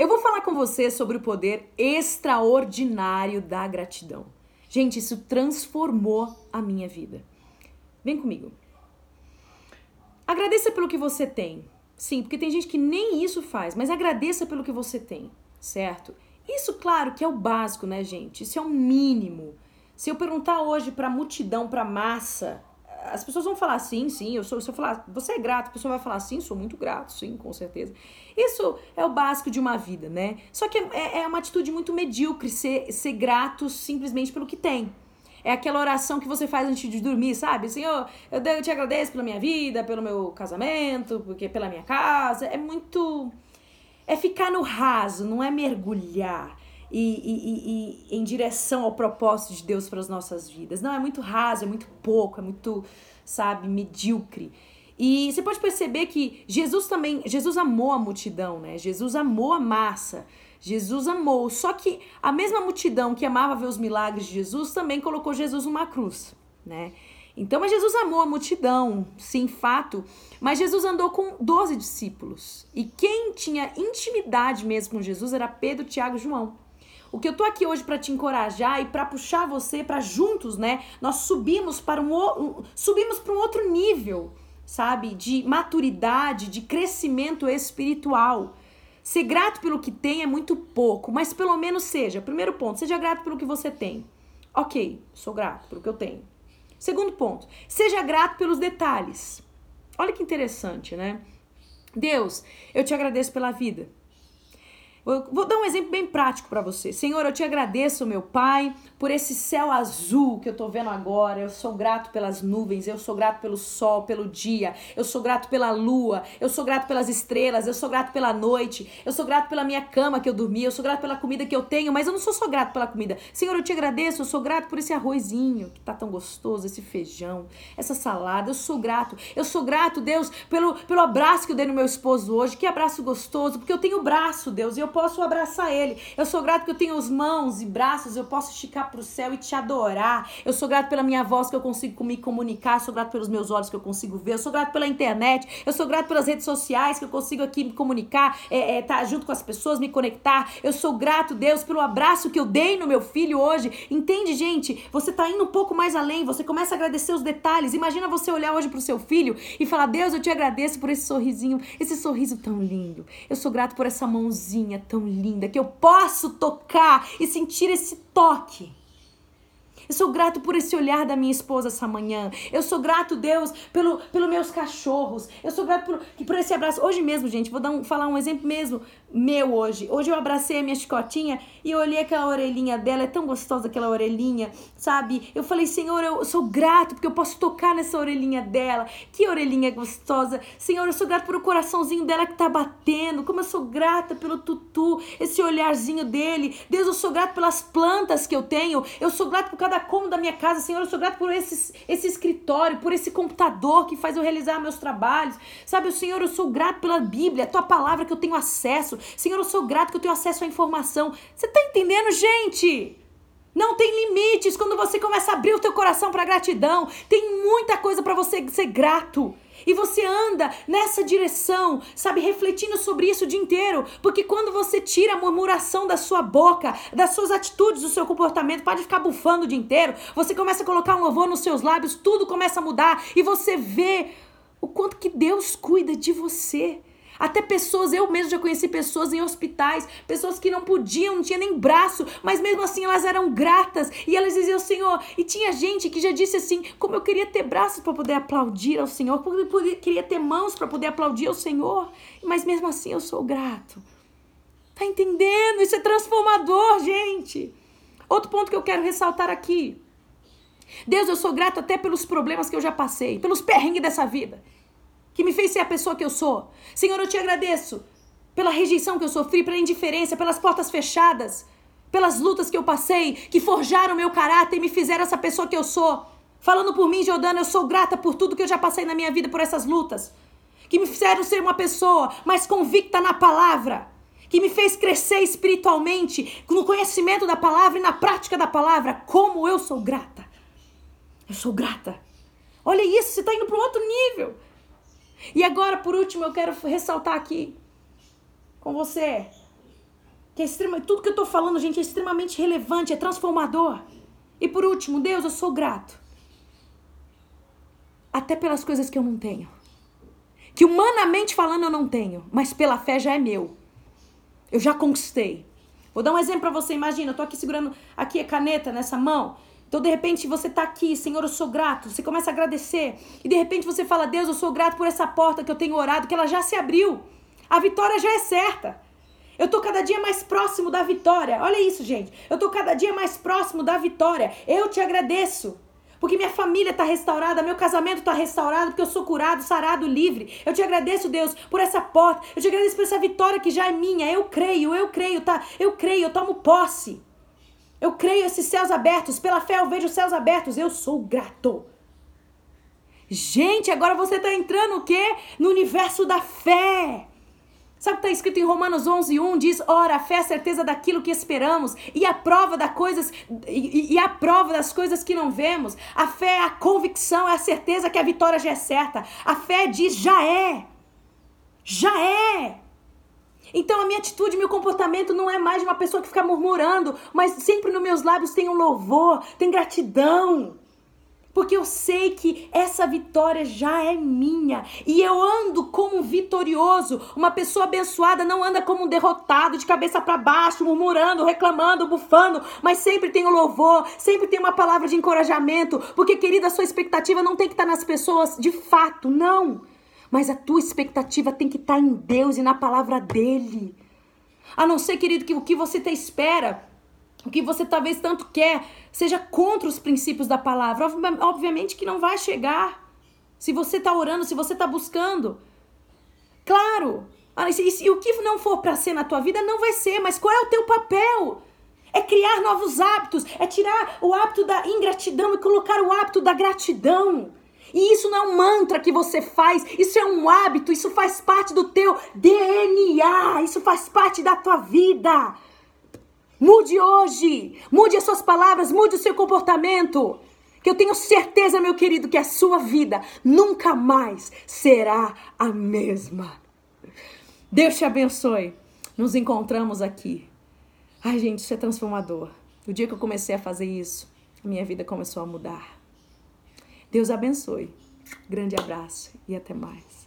Eu vou falar com você sobre o poder extraordinário da gratidão. Gente, isso transformou a minha vida. Vem comigo. Agradeça pelo que você tem. Sim, porque tem gente que nem isso faz, mas agradeça pelo que você tem, certo? Isso, claro, que é o básico, né, gente? Isso é o mínimo. Se eu perguntar hoje pra multidão, pra massa, as pessoas vão falar sim, sim, eu sou, se eu falar, você é grato, a pessoa vai falar sim, sou muito grato, sim, com certeza. Isso é o básico de uma vida, né? Só que é, é uma atitude muito medíocre ser, ser grato simplesmente pelo que tem. É aquela oração que você faz antes de dormir, sabe? Senhor, eu, te agradeço pela minha vida, pelo meu casamento, porque pela minha casa. É muito. É ficar no raso, não é mergulhar. E, e, e, em direção ao propósito de Deus para as nossas vidas. Não, é muito raso, é muito pouco, é muito, sabe, medíocre. E você pode perceber que Jesus também, Jesus amou a multidão, né? Jesus amou a massa. Jesus amou. Só que a mesma multidão que amava ver os milagres de Jesus também colocou Jesus numa cruz, né? Então, mas Jesus amou a multidão, sim, fato. Mas Jesus andou com 12 discípulos. E quem tinha intimidade mesmo com Jesus era Pedro, Tiago e João. O que eu tô aqui hoje para te encorajar e para puxar você para juntos, né? Nós subimos para um, um subimos para um outro nível, sabe? De maturidade, de crescimento espiritual. Ser grato pelo que tem é muito pouco, mas pelo menos seja. Primeiro ponto, seja grato pelo que você tem. Ok, sou grato pelo que eu tenho. Segundo ponto, seja grato pelos detalhes. Olha que interessante, né? Deus, eu te agradeço pela vida. Vou dar um exemplo bem prático para você. Senhor, eu te agradeço, meu Pai, por esse céu azul que eu tô vendo agora. Eu sou grato pelas nuvens, eu sou grato pelo sol, pelo dia, eu sou grato pela lua, eu sou grato pelas estrelas, eu sou grato pela noite, eu sou grato pela minha cama que eu dormi, eu sou grato pela comida que eu tenho, mas eu não sou só grato pela comida. Senhor, eu te agradeço, eu sou grato por esse arrozinho que tá tão gostoso, esse feijão, essa salada. Eu sou grato. Eu sou grato, Deus, pelo, pelo abraço que eu dei no meu esposo hoje. Que abraço gostoso, porque eu tenho braço, Deus, e eu posso abraçar ele. Eu sou grato que eu tenho as mãos e braços, eu posso esticar para o céu e te adorar. Eu sou grato pela minha voz que eu consigo me comunicar, eu sou grato pelos meus olhos que eu consigo ver, eu sou grato pela internet, eu sou grato pelas redes sociais que eu consigo aqui me comunicar, é, é, tá junto com as pessoas, me conectar. Eu sou grato, Deus, pelo abraço que eu dei no meu filho hoje. Entende, gente? Você tá indo um pouco mais além, você começa a agradecer os detalhes. Imagina você olhar hoje pro seu filho e falar: Deus, eu te agradeço por esse sorrisinho, esse sorriso tão lindo. Eu sou grato por essa mãozinha tão linda que eu posso tocar e sentir esse toque. Eu sou grato por esse olhar da minha esposa essa manhã. Eu sou grato, Deus, pelo, pelos meus cachorros. Eu sou grato por, por esse abraço. Hoje mesmo, gente, vou dar um, falar um exemplo mesmo meu hoje. Hoje eu abracei a minha chicotinha e olhei aquela orelhinha dela, é tão gostosa aquela orelhinha, sabe? Eu falei, Senhor, eu sou grato porque eu posso tocar nessa orelhinha dela. Que orelhinha gostosa. Senhor, eu sou grato por o coraçãozinho dela que tá batendo. Como eu sou grata pelo tutu, esse olharzinho dele. Deus, eu sou grato pelas plantas que eu tenho. Eu sou grato por cada cômodo da minha casa. Senhor, eu sou grato por esse, esse escritório, por esse computador que faz eu realizar meus trabalhos. Sabe, Senhor, eu sou grato pela Bíblia, a tua palavra que eu tenho acesso. Senhor, eu sou grato que eu tenho acesso à informação. Você está entendendo, gente? Não tem limites quando você começa a abrir o teu coração para gratidão. Tem muita coisa para você ser grato. E você anda nessa direção, sabe, refletindo sobre isso o dia inteiro. Porque quando você tira a murmuração da sua boca, das suas atitudes, do seu comportamento, pode ficar bufando o dia inteiro, você começa a colocar um louvor nos seus lábios, tudo começa a mudar e você vê o quanto que Deus cuida de você. Até pessoas, eu mesmo já conheci pessoas em hospitais, pessoas que não podiam, não tinha nem braço, mas mesmo assim elas eram gratas e elas diziam Senhor. E tinha gente que já disse assim: como eu queria ter braços para poder aplaudir ao Senhor, como eu queria ter mãos para poder aplaudir ao Senhor, mas mesmo assim eu sou grato. Tá entendendo? Isso é transformador, gente. Outro ponto que eu quero ressaltar aqui. Deus, eu sou grato até pelos problemas que eu já passei, pelos perrengues dessa vida que me fez ser a pessoa que eu sou. Senhor, eu te agradeço pela rejeição que eu sofri, pela indiferença, pelas portas fechadas, pelas lutas que eu passei, que forjaram meu caráter e me fizeram essa pessoa que eu sou. Falando por mim, Jordana, eu sou grata por tudo que eu já passei na minha vida, por essas lutas. Que me fizeram ser uma pessoa mais convicta na palavra. Que me fez crescer espiritualmente, no conhecimento da palavra e na prática da palavra. Como eu sou grata. Eu sou grata. Olha isso, você está indo para um outro nível. E agora, por último, eu quero ressaltar aqui com você Que é extrema, tudo que eu tô falando, gente, é extremamente relevante, é transformador. E por último, Deus, eu sou grato. Até pelas coisas que eu não tenho. Que humanamente falando eu não tenho, mas pela fé já é meu. Eu já conquistei. Vou dar um exemplo para você. Imagina, eu tô aqui segurando aqui a caneta nessa mão. Então, de repente, você está aqui, Senhor, eu sou grato. Você começa a agradecer. E de repente você fala, Deus, eu sou grato por essa porta que eu tenho orado, que ela já se abriu. A vitória já é certa. Eu tô cada dia mais próximo da vitória. Olha isso, gente. Eu tô cada dia mais próximo da vitória. Eu te agradeço. Porque minha família está restaurada, meu casamento está restaurado, porque eu sou curado, sarado, livre. Eu te agradeço, Deus, por essa porta. Eu te agradeço por essa vitória que já é minha. Eu creio, eu creio, tá? Eu creio, eu tomo posse. Eu creio esses céus abertos. Pela fé eu vejo os céus abertos. Eu sou grato. Gente, agora você está entrando o quê? No universo da fé. Sabe o que está escrito em Romanos 11, 1? Diz, ora, a fé é a certeza daquilo que esperamos e a prova coisas e, e a prova das coisas que não vemos. A fé é a convicção, é a certeza que a vitória já é certa. A fé diz, já é. Já é. Então a minha atitude, meu comportamento não é mais de uma pessoa que fica murmurando, mas sempre nos meus lábios tem um louvor, tem gratidão. Porque eu sei que essa vitória já é minha. E eu ando como um vitorioso. Uma pessoa abençoada não anda como um derrotado, de cabeça para baixo, murmurando, reclamando, bufando. Mas sempre tem o um louvor, sempre tem uma palavra de encorajamento. Porque, querida, a sua expectativa não tem que estar nas pessoas de fato, não. Mas a tua expectativa tem que estar em Deus e na palavra dele. A não ser, querido, que o que você te espera, o que você talvez tanto quer, seja contra os princípios da palavra. Obviamente que não vai chegar. Se você está orando, se você está buscando. Claro. E, o que não for para ser na tua vida, não vai ser. Mas qual é o teu papel? É criar novos hábitos, é tirar o hábito da ingratidão e colocar o hábito da gratidão. E isso não é um mantra que você faz, isso é um hábito, isso faz parte do teu DNA, isso faz parte da tua vida. Mude hoje, mude as suas palavras, mude o seu comportamento. Que eu tenho certeza, meu querido, que a sua vida nunca mais será a mesma. Deus te abençoe. Nos encontramos aqui. Ai, gente, isso é transformador. O dia que eu comecei a fazer isso, a minha vida começou a mudar. Deus abençoe. Grande abraço e até mais.